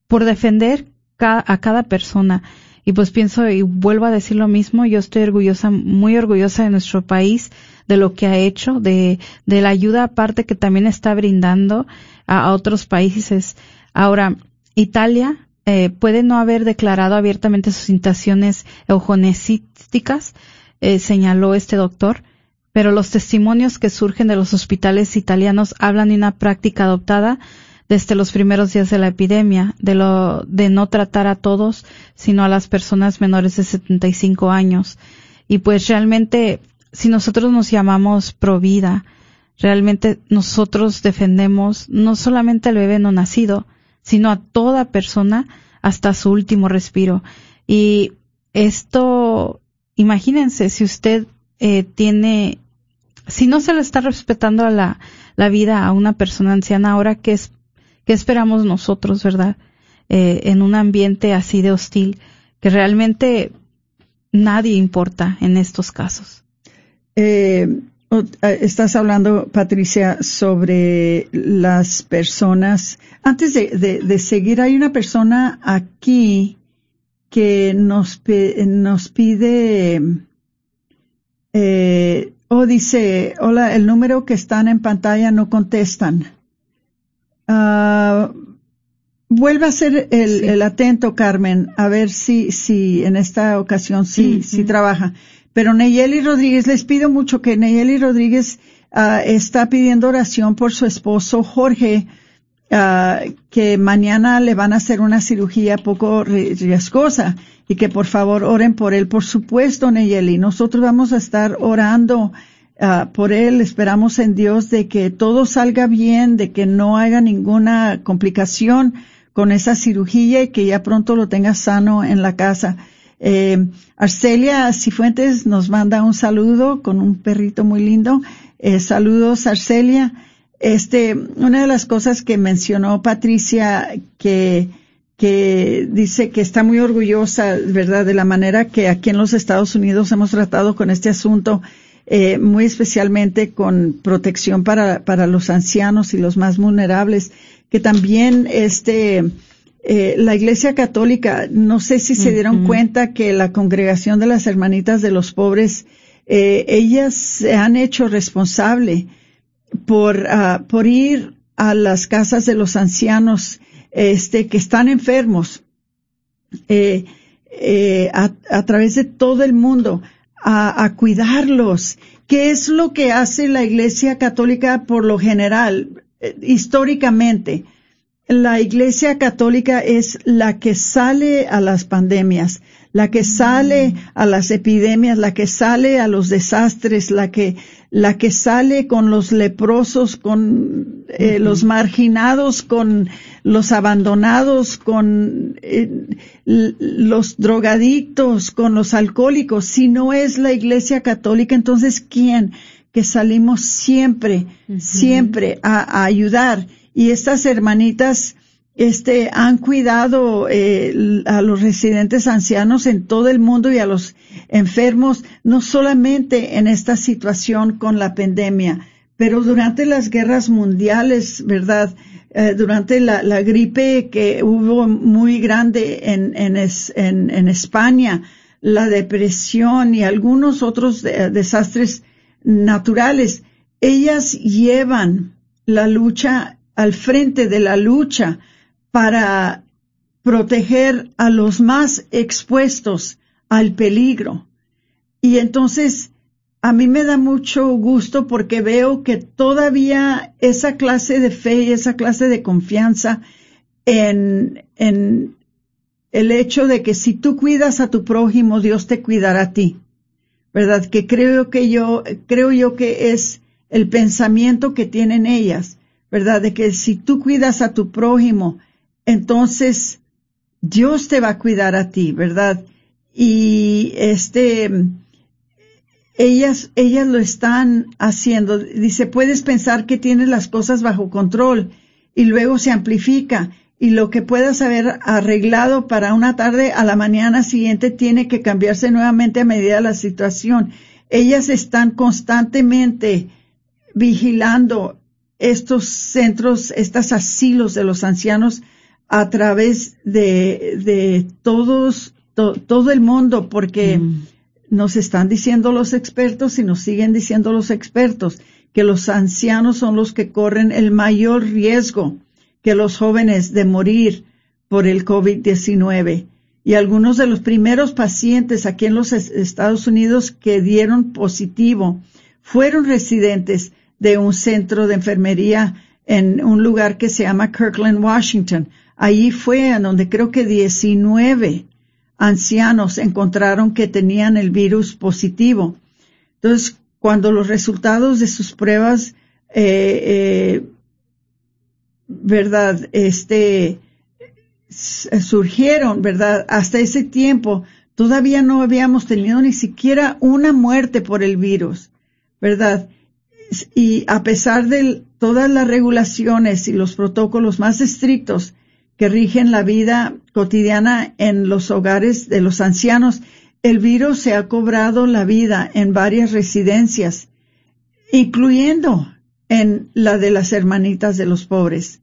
por defender a cada persona. Y pues pienso y vuelvo a decir lo mismo, yo estoy orgullosa, muy orgullosa de nuestro país, de lo que ha hecho, de, de la ayuda aparte que también está brindando a, otros países. Ahora, Italia eh, puede no haber declarado abiertamente sus intenciones eugenesísticas, eh, señaló este doctor, pero los testimonios que surgen de los hospitales italianos hablan de una práctica adoptada desde los primeros días de la epidemia, de lo de no tratar a todos, sino a las personas menores de 75 años. Y pues realmente, si nosotros nos llamamos pro vida, realmente nosotros defendemos no solamente al bebé no nacido, sino a toda persona hasta su último respiro. Y esto, imagínense, si usted eh, tiene si no se le está respetando a la, la vida a una persona anciana, ahora qué es, qué esperamos nosotros, verdad? Eh, en un ambiente así de hostil, que realmente nadie importa en estos casos. Eh, estás hablando, Patricia, sobre las personas. Antes de, seguir, hay una persona aquí que nos, nos pide, eh, o dice, hola, el número que están en pantalla no contestan. Uh, vuelve a ser el, el, atento, Carmen, a ver si, si en esta ocasión sí, sí trabaja. Pero Neyeli Rodríguez, les pido mucho que Neyeli Rodríguez uh, está pidiendo oración por su esposo Jorge, uh, que mañana le van a hacer una cirugía poco riesgosa y que por favor oren por él. Por supuesto, Neyeli, nosotros vamos a estar orando uh, por él. Esperamos en Dios de que todo salga bien, de que no haya ninguna complicación con esa cirugía y que ya pronto lo tenga sano en la casa. Eh, Arcelia Cifuentes nos manda un saludo con un perrito muy lindo. Eh, saludos, Arcelia. Este, una de las cosas que mencionó Patricia, que, que dice que está muy orgullosa, ¿verdad?, de la manera que aquí en los Estados Unidos hemos tratado con este asunto, eh, muy especialmente con protección para, para los ancianos y los más vulnerables, que también este, eh, la Iglesia Católica, no sé si se dieron cuenta que la congregación de las hermanitas de los pobres, eh, ellas se han hecho responsable por, ah, por ir a las casas de los ancianos, este, que están enfermos, eh, a, a, través de todo el mundo, a, a cuidarlos. ¿Qué es lo que hace la Iglesia Católica por lo general, históricamente? la Iglesia Católica es la que sale a las pandemias, la que sale a las epidemias, la que sale a los desastres, la que, la que sale con los leprosos, con eh, los marginados, con los abandonados, con eh, los drogadictos, con los alcohólicos. Si no es la Iglesia Católica, entonces ¿quién? Que salimos siempre, siempre a ayudar y estas hermanitas este han cuidado eh, a los residentes ancianos en todo el mundo y a los enfermos no solamente en esta situación con la pandemia pero durante las guerras mundiales verdad eh, durante la, gripe que hubo muy grande en, en, en, en España la depresión y algunos otros desastres naturales ellas llevan la lucha al frente de la lucha para proteger a los más expuestos al peligro. Y entonces a mí me da mucho gusto porque veo que todavía esa clase de fe y esa clase de confianza en, el hecho de que si tú cuidas a tu prójimo, Dios te cuidará a ti. ¿Verdad? Que creo que yo, creo yo que es el pensamiento que tienen ellas. ¿verdad? De que si tú cuidas a tu prójimo, entonces Dios te va a cuidar a ti, ¿verdad? Y este, ellas, ellas lo están haciendo. Dice, puedes pensar que tienes las cosas bajo control y luego se amplifica y lo que puedas haber arreglado para una tarde a la mañana siguiente tiene que cambiarse nuevamente a medida de la situación. Ellas están constantemente vigilando estos centros, estos asilos de los ancianos a través de, de todos, todo el mundo, porque mm. nos están diciendo los expertos y nos siguen diciendo los expertos que los ancianos son los que corren el mayor riesgo que los jóvenes de morir por el COVID-19. Y algunos de los primeros pacientes aquí en los Estados Unidos que dieron positivo fueron residentes de un centro de enfermería en un lugar que se llama Kirkland, Washington. Allí fue en donde creo que 19 ancianos encontraron que tenían el virus positivo. Entonces, cuando los resultados de sus pruebas, eh, eh, verdad, este, surgieron, verdad, hasta ese tiempo todavía no habíamos tenido ni siquiera una muerte por el virus, verdad y a pesar de todas las regulaciones y los protocolos más estrictos que rigen la vida cotidiana en los hogares de los ancianos, el virus se ha cobrado la vida en varias residencias, incluyendo en la de las hermanitas de los pobres,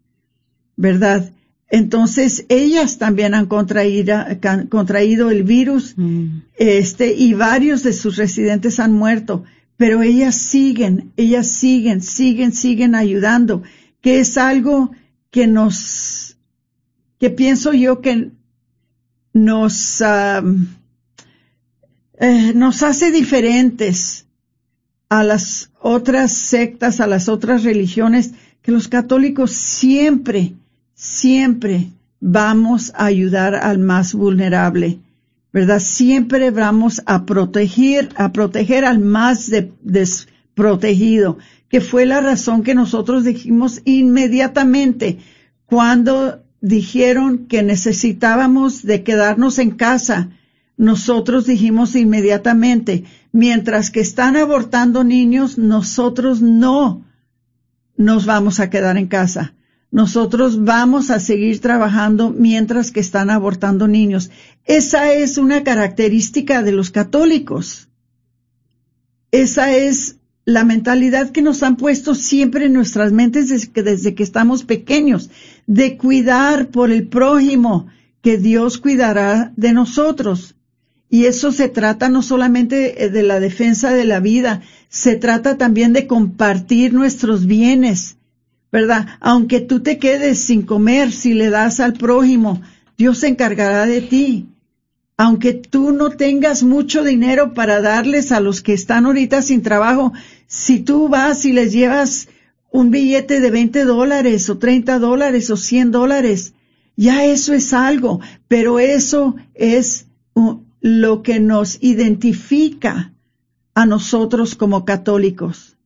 ¿verdad? Entonces, ellas también han contraído, el virus, Mm. este, y varios de sus residentes han muerto, pero ellas siguen, ellas siguen, siguen, siguen ayudando, que es algo que nos, que pienso yo que nos, am, eh, nos hace diferentes a las otras sectas, a las otras religiones, que los católicos siempre, siempre vamos a ayudar al más vulnerable, ¿verdad? Siempre vamos a proteger, a proteger al más de- desprotegido, que fue la razón que nosotros dijimos inmediatamente cuando dijeron que necesitábamos de quedarnos en casa. Nosotros dijimos inmediatamente, mientras que están abortando niños, nosotros no nos vamos a quedar en casa. Nosotros vamos a seguir trabajando mientras que están abortando niños. Esa es una característica de los católicos. Esa es la mentalidad que nos han puesto siempre en nuestras mentes desde que, desde que estamos pequeños, de cuidar por el prójimo, que Dios cuidará de nosotros. Y eso se trata no solamente eh, de la defensa de la vida, se trata también de compartir nuestros bienes, ¿verdad? Aunque tú te quedes sin comer, si le das al prójimo, Dios se encargará de ti. Aunque tú no tengas mucho dinero para darles a los que están ahorita sin trabajo, si tú vas y les llevas un billete de 20 dólares o 30 dólares o 100 dólares, ya eso es algo, pero eso es uh, lo que nos identifica a nosotros como católicos,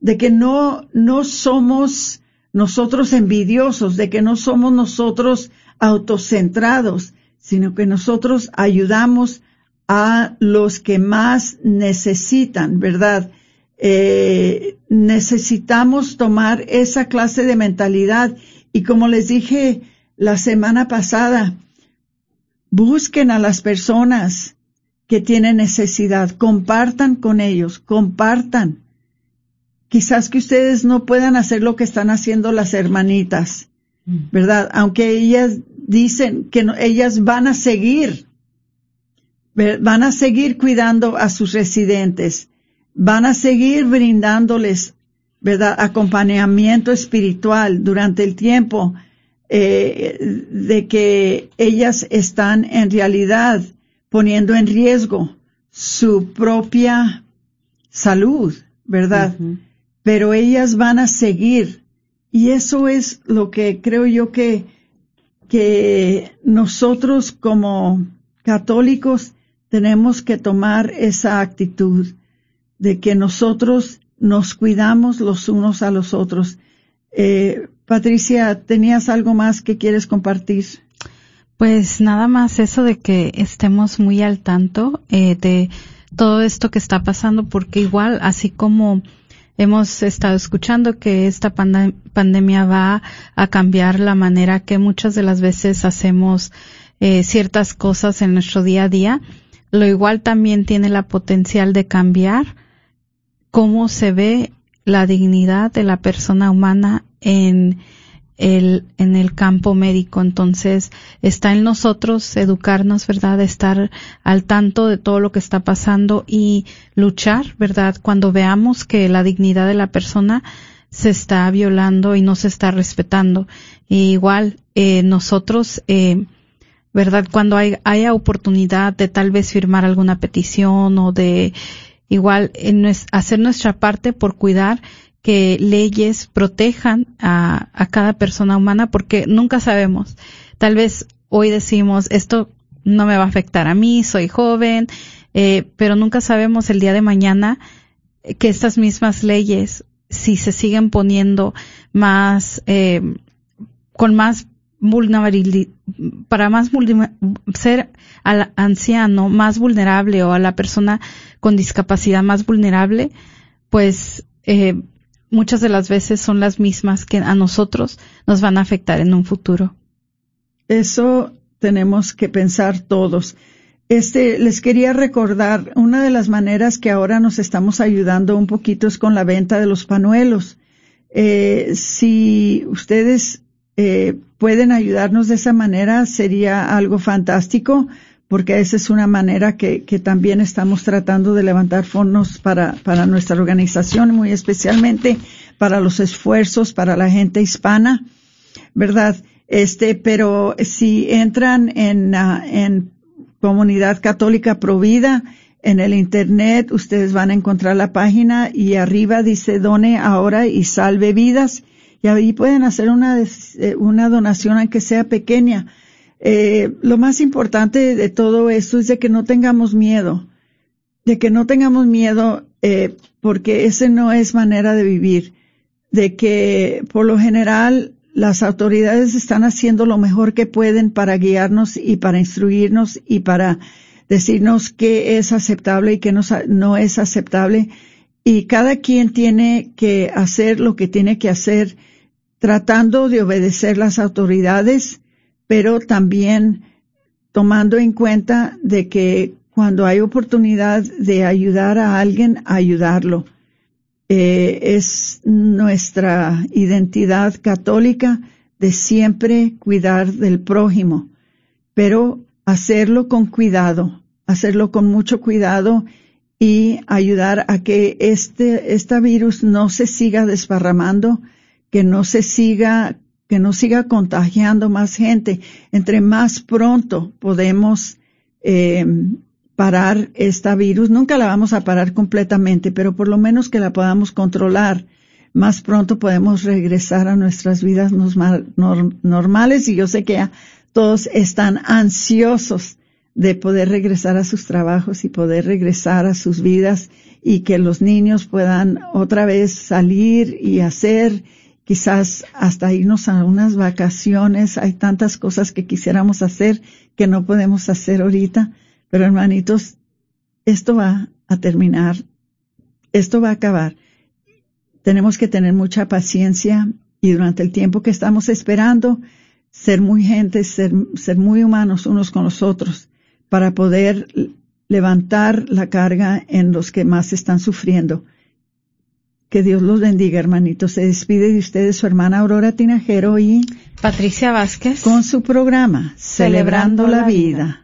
de que no, no somos nosotros envidiosos, de que no somos nosotros autocentrados, sino que nosotros ayudamos a los que más necesitan, ¿verdad? Eh, necesitamos tomar esa clase de mentalidad y como les dije la semana pasada, busquen a las personas que tienen necesidad, compartan con ellos, compartan. Quizás que ustedes no puedan hacer lo que están haciendo las hermanitas, ¿verdad? Aunque ellas dicen que no- ellas van a seguir, van a seguir cuidando a sus residentes, van a seguir brindándoles, ¿verdad? Acompañamiento espiritual durante el tiempo eh, de que ellas están en realidad poniendo en riesgo su propia salud, ¿verdad? Pero ellas van a seguir. Y eso es lo que creo yo que, que nosotros como católicos tenemos que tomar esa actitud de que nosotros nos cuidamos los unos a los otros. Eh, Patricia, ¿tenías algo más que quieres compartir? Pues nada más eso de que estemos muy al tanto eh, de todo esto que está pasando, porque igual, así como hemos estado escuchando que esta pandemia va a cambiar la manera que muchas de las veces hacemos eh, ciertas cosas en nuestro día a día, lo igual también tiene la potencial de cambiar cómo se ve la dignidad de la persona humana en el, en el campo médico. Entonces, está en nosotros educarnos, ¿verdad? Estar al tanto de todo lo que está pasando y luchar, ¿verdad? Cuando veamos que la dignidad de la persona se está violando y no se está respetando. Y igual, eh, nosotros, eh, ¿verdad? Cuando hay, haya oportunidad de tal vez firmar alguna petición o de igual en hacer nuestra parte por cuidar que leyes protejan a, a cada persona humana porque nunca sabemos. Tal vez hoy decimos esto no me va a afectar a mí, soy joven, eh, pero nunca sabemos el día de mañana eh, que estas mismas leyes, si se siguen poniendo más, eh, con más vulnerabilidad, para más ser al anciano más vulnerable o a la persona con discapacidad más vulnerable, pues eh, muchas de las veces son las mismas que a nosotros nos van a afectar en un futuro. Eso tenemos que pensar todos. Este, les quería recordar, una de las maneras que ahora nos estamos ayudando un poquito es con la venta de los panuelos. Eh, si ustedes eh, pueden ayudarnos de esa manera, sería algo fantástico, porque esa es una manera que, que también estamos tratando de levantar fondos para, para nuestra organización, muy especialmente para los esfuerzos para la gente hispana, ¿verdad? Este, pero si entran en, uh, en Comunidad Católica Provida, en el internet ustedes van a encontrar la página y arriba dice done ahora y salve vidas y ahí pueden hacer una, eh, una donación aunque sea pequeña. Eh, lo más importante de todo esto es de que no tengamos miedo, de que no tengamos miedo eh, porque ese no es manera de vivir, de que por lo general las autoridades están haciendo lo mejor que pueden para guiarnos y para instruirnos y para decirnos qué es aceptable y qué no, es aceptable. Y cada quien tiene que hacer lo que tiene que hacer tratando de obedecer las autoridades, pero también tomando en cuenta de que cuando hay oportunidad de ayudar a alguien, ayudarlo. Eh, es nuestra identidad católica de siempre cuidar del prójimo, pero hacerlo con cuidado, hacerlo con mucho cuidado y ayudar a que este, este virus no se siga desparramando, que no se siga, que no siga contagiando más gente. Entre más pronto podemos eh, parar esta virus. Nunca la vamos a parar completamente, pero por lo menos que la podamos controlar. Más pronto podemos regresar a nuestras vidas normales y yo sé que todos están ansiosos de poder regresar a sus trabajos y poder regresar a sus vidas y que los niños puedan otra vez salir y hacer quizás hasta irnos a unas vacaciones. Hay tantas cosas que quisiéramos hacer que no podemos hacer ahorita pero hermanitos, esto va a terminar, esto va a acabar. Tenemos que tener mucha paciencia y durante el tiempo que estamos esperando, ser muy gente, ser, ser muy humanos unos con los otros para poder levantar la carga en los que más están sufriendo. Que Dios los bendiga, hermanitos. Se despide de ustedes su hermana Aurora Tinajero y Patricia Vázquez con su programa Celebrando, la, vida. ¿Hay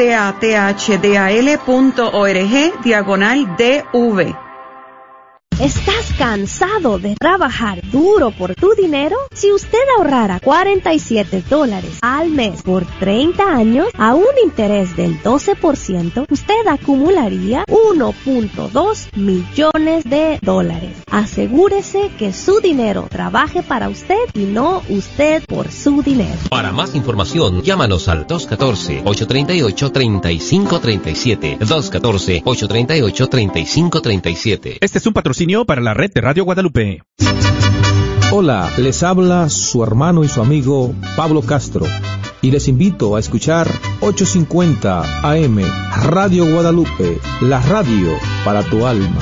cathdal.org diagonal DV. ¿Estás cansado de trabajar duro por tu dinero? Si usted ahorrara 47 dólares al mes por 30 años a un interés del 12%, usted acumularía 1.2 millones de dólares. Asegúrese que su dinero trabaje para usted y no usted por su dinero. Para más información, llámanos al 214-838-3537. 214-838-3537. Este es un patrocinio para la red de Radio Guadalupe. Hola, les habla su hermano y su amigo Pablo Castro y les invito a escuchar 850 AM Radio Guadalupe, la radio para tu alma.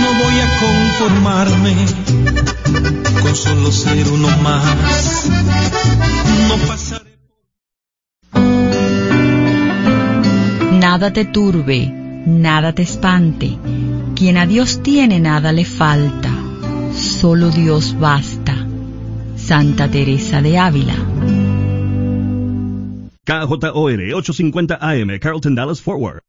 No voy a conformarme con solo ser uno más. No pasaré. Nada te turbe, nada te espante quien a Dios tiene nada le falta, solo Dios basta. Santa Teresa de Ávila. KJOR 850 AM, Carlton Dallas Forward.